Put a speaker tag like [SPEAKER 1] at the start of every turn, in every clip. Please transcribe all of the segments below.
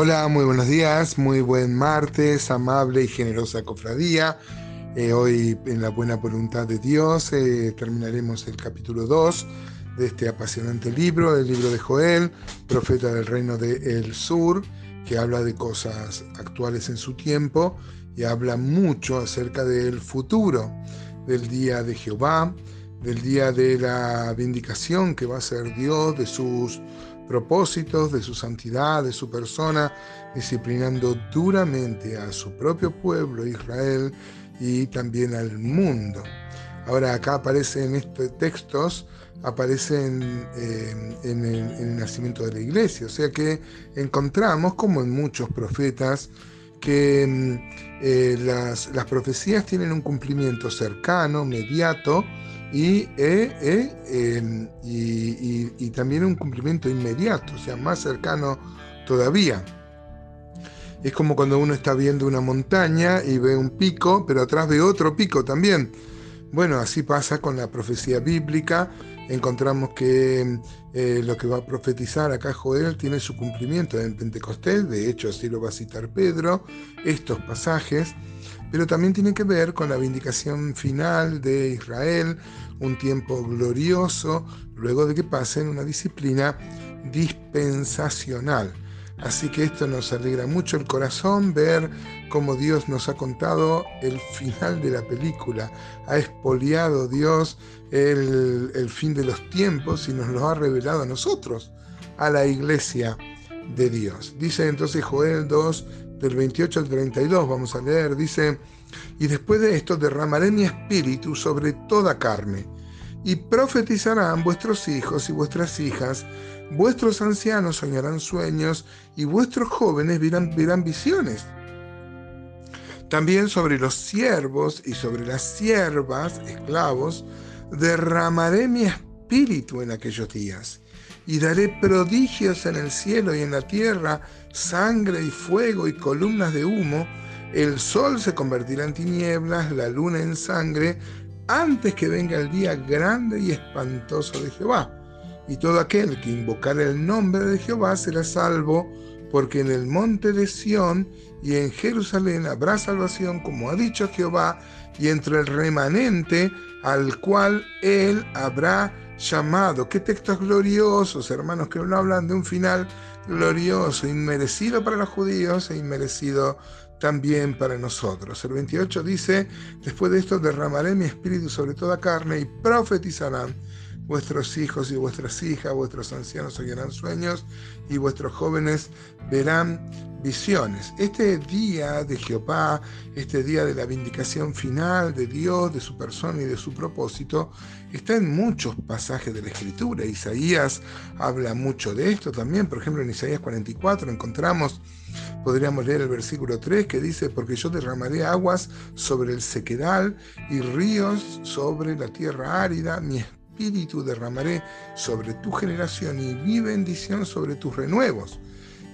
[SPEAKER 1] Hola, muy buenos días, muy buen martes, amable y generosa cofradía. Eh, hoy, en la buena voluntad de Dios, eh, terminaremos el capítulo 2 de este apasionante libro, el libro de Joel, profeta del reino del sur, que habla de cosas actuales en su tiempo y habla mucho acerca del futuro, del día de Jehová, del día de la vindicación que va a ser Dios de sus propósitos, de su santidad, de su persona, disciplinando duramente a su propio pueblo Israel y también al mundo. Ahora acá aparecen estos textos, aparecen en, el, nacimiento de la iglesia, o sea que encontramos, como en muchos profetas, que mm, eh, las, las profecías tienen un cumplimiento cercano, mediato, y, eh, eh, em, y, también un cumplimiento inmediato, o sea, más cercano todavía. Es como cuando uno está viendo una montaña y ve un pico, pero atrás ve otro pico también. Bueno, así pasa con la profecía bíblica. Encontramos que eh, lo que va a profetizar acá Joel tiene su cumplimiento en Pentecostés, de hecho así lo va a citar Pedro, estos pasajes pero también tiene que ver con la vindicación final de Israel, un tiempo glorioso, luego de que pasen una disciplina dispensacional. Así que esto nos alegra mucho el corazón ver cómo Dios nos ha contado el final de la película. Ha expoliado Dios el, el, fin de los tiempos y nos lo ha revelado a nosotros, a la iglesia de Dios. Dice entonces Joel 2, del 28 al 32, vamos a leer, dice, y después de esto derramaré mi espíritu sobre toda carne, y profetizarán vuestros hijos y vuestras hijas, vuestros ancianos soñarán sueños, y vuestros jóvenes verán, verán visiones. También sobre los siervos y sobre las siervas, esclavos, derramaré mi espíritu en aquellos días y daré prodigios en el cielo y en la tierra, sangre y fuego y columnas de humo, el sol se convertirá en tinieblas, la luna en sangre, antes que venga el día grande y espantoso de Jehová. Y todo aquel que invocar el nombre de Jehová será salvo, porque en el monte de Sión y en Jerusalén habrá salvación, como ha dicho Jehová, y entre el remanente al cual él habrá llamado. Qué textos gloriosos, hermanos, que no hablan de un final glorioso, inmerecido para los judíos e inmerecido también para nosotros. El 28 dice, después de esto derramaré mi espíritu sobre toda carne y profetizarán vuestros hijos y vuestras hijas, vuestros ancianos oirán sueños y vuestros jóvenes verán visiones. Este día de Jehová, este día de la vindicación final de Dios, de su persona y de su propósito, está en muchos pasajes de la Escritura. Isaías habla mucho de esto también. Por ejemplo, en Isaías 44 encontramos, podríamos leer el versículo 3 que dice, porque yo derramaré aguas sobre el sequedal y ríos sobre la tierra árida, mi espíritu derramaré sobre tu generación y mi bendición sobre tus renuevos.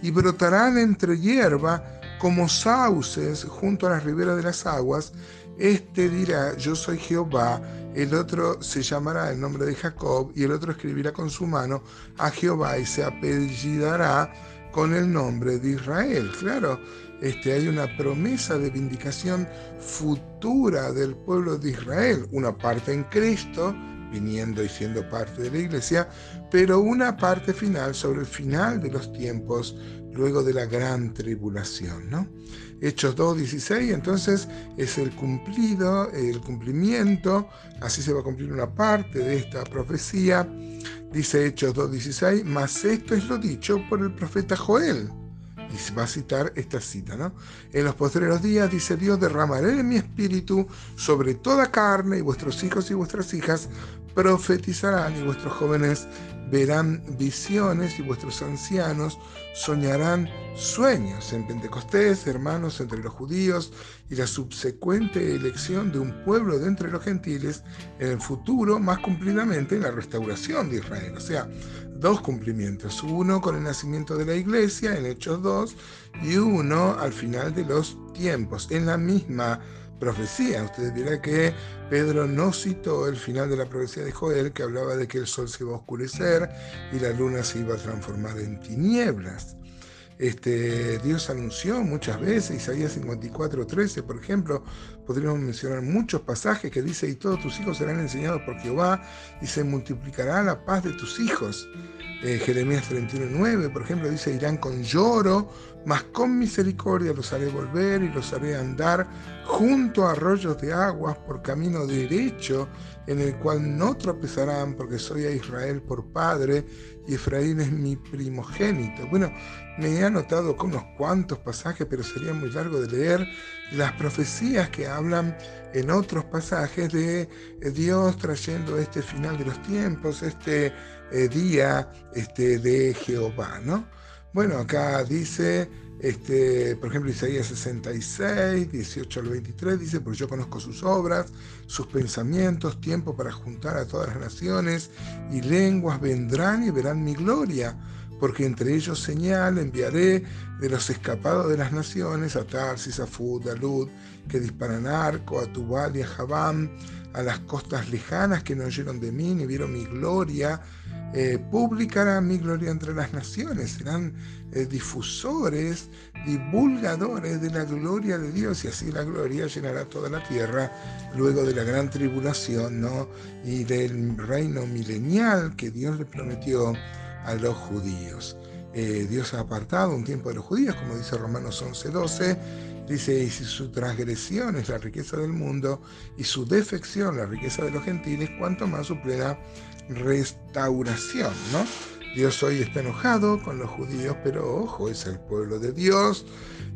[SPEAKER 1] Y brotarán entre hierba como sauces junto a las riberas de las aguas. Este dirá, yo soy Jehová. El otro se llamará el nombre de Jacob y el otro escribirá con su mano a Jehová y se apellidará con el nombre de Israel. Claro, este, hay una promesa de vindicación futura del pueblo de Israel, una parte en Cristo viniendo y siendo parte de la iglesia, pero una parte final sobre el final de los tiempos, luego de la gran tribulación. ¿no? Hechos 2.16, entonces es el cumplido, el cumplimiento, así se va a cumplir una parte de esta profecía. Dice Hechos 2.16, mas esto es lo dicho por el profeta Joel y va a citar esta cita, ¿no? En los posteriores días, dice Dios, derramaré mi espíritu sobre toda carne y vuestros hijos y vuestras hijas profetizarán y vuestros jóvenes verán visiones y vuestros ancianos soñarán sueños en Pentecostés, hermanos entre los judíos y la subsecuente elección de un pueblo de entre los gentiles en el futuro, más cumplidamente en la restauración de Israel. O sea, dos cumplimientos, uno con el nacimiento de la iglesia en Hechos 2 y uno al final de los tiempos, en la misma profecía. Ustedes dirán que Pedro no citó el final de la profecía de Joel que hablaba de que el sol se iba a oscurecer y la luna se iba a transformar en tinieblas. este, Dios anunció muchas veces, Isaías 54, 13, por ejemplo, podríamos mencionar muchos pasajes que dice, y todos tus hijos serán enseñados por Jehová, y se multiplicará la paz de tus hijos. Eh, Jeremías 31, 9, por ejemplo, dice, irán con lloro, mas con misericordia los haré volver y los haré andar junto a arroyos de aguas por camino derecho, en el cual no tropezarán, porque soy a Israel por padre y Efraín es mi primogénito. Bueno, me he anotado con unos cuantos pasajes, pero sería muy largo de leer las profecías que hablan en otros pasajes de eh, Dios trayendo este final de los tiempos, este eh, día este, de Jehová, ¿no? Bueno, acá dice, este, por ejemplo, Isaías 66, 18 al 23, dice, porque yo conozco sus obras, sus pensamientos, tiempo para juntar a todas las naciones y lenguas vendrán y verán mi gloria, porque entre ellos señal enviaré de los escapados de las naciones a Tarsis, a Fud, a Lud, que disparan arco, a Tubal y a Jabam, a las costas lejanas que no oyeron de mí ni vieron mi gloria, eh, publicará mi gloria entre las naciones, serán eh, difusores, divulgadores de la gloria de Dios y así la gloria llenará toda la tierra luego de la gran tribulación ¿no? y del reino milenial que Dios le prometió a los judíos. Eh, Dios ha apartado un tiempo de los judíos, como dice Romanos 11:12, dice, y si su transgresión es la riqueza del mundo y su defección la riqueza de los gentiles, cuanto más su plena restauración, ¿no? Dios hoy está enojado con los judíos, pero ojo, es el pueblo de Dios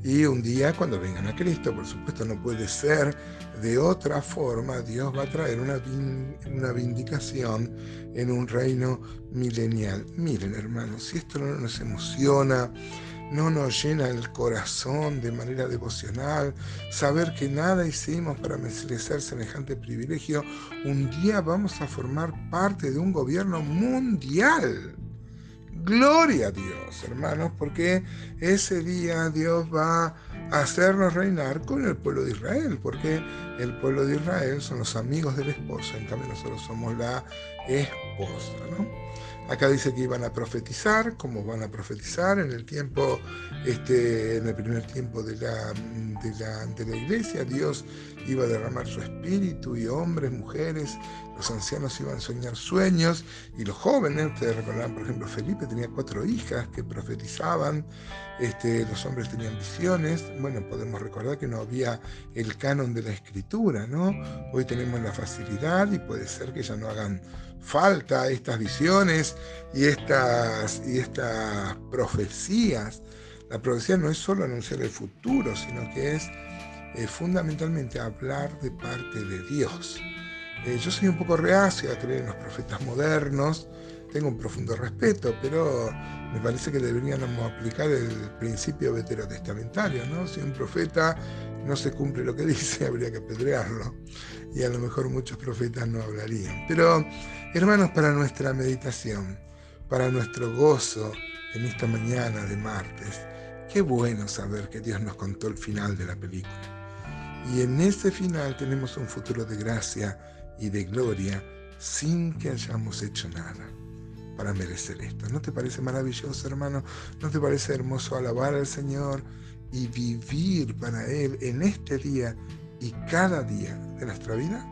[SPEAKER 1] y un día cuando vengan a Cristo, por supuesto no puede ser de otra forma, Dios va a traer una, una vindicación en un reino milenial. Miren hermanos, si esto no nos emociona, no nos llena el corazón de manera devocional, saber que nada hicimos para merecer semejante privilegio, un día vamos a formar parte de un gobierno mundial. Gloria a Dios, hermanos, porque ese día Dios va a hacernos reinar con el pueblo de Israel, porque el pueblo de Israel son los amigos del esposo, en cambio nosotros somos la esposa. Acá dice que iban a profetizar, como van a profetizar en el tiempo, este, en el primer tiempo de la, de la, iglesia. Dios iba a derramar su espíritu y hombres, mujeres, los ancianos iban a soñar sueños y los jóvenes, ustedes recordarán, por ejemplo, Felipe tenía cuatro hijas que profetizaban, este, los hombres tenían visiones. Bueno, podemos recordar que no había el canon de la escritura, ¿no? Hoy tenemos la facilidad y puede ser que ya no hagan falta estas visiones y estas, y estas profecías. La profecía no es solo anunciar el futuro, sino que es eh, fundamentalmente hablar de parte de Dios. Eh, yo soy un poco reacio a creer en los profetas modernos, tengo un profundo respeto, pero me parece que deberíamos aplicar el principio veterotestamentario, ¿no? Si un profeta no se cumple lo que dice, habría que apedrearlo. Y a lo mejor muchos profetas no hablarían. Pero, hermanos, para nuestra meditación, para nuestro gozo en esta mañana de martes, qué bueno saber que Dios nos contó el final de la película. Y en ese final tenemos un futuro de gracia y de gloria sin que hayamos hecho nada para merecer esto. ¿No te parece maravilloso, hermano? ¿No te parece hermoso alabar al Señor y vivir para Él en este día y cada día de nuestra vida?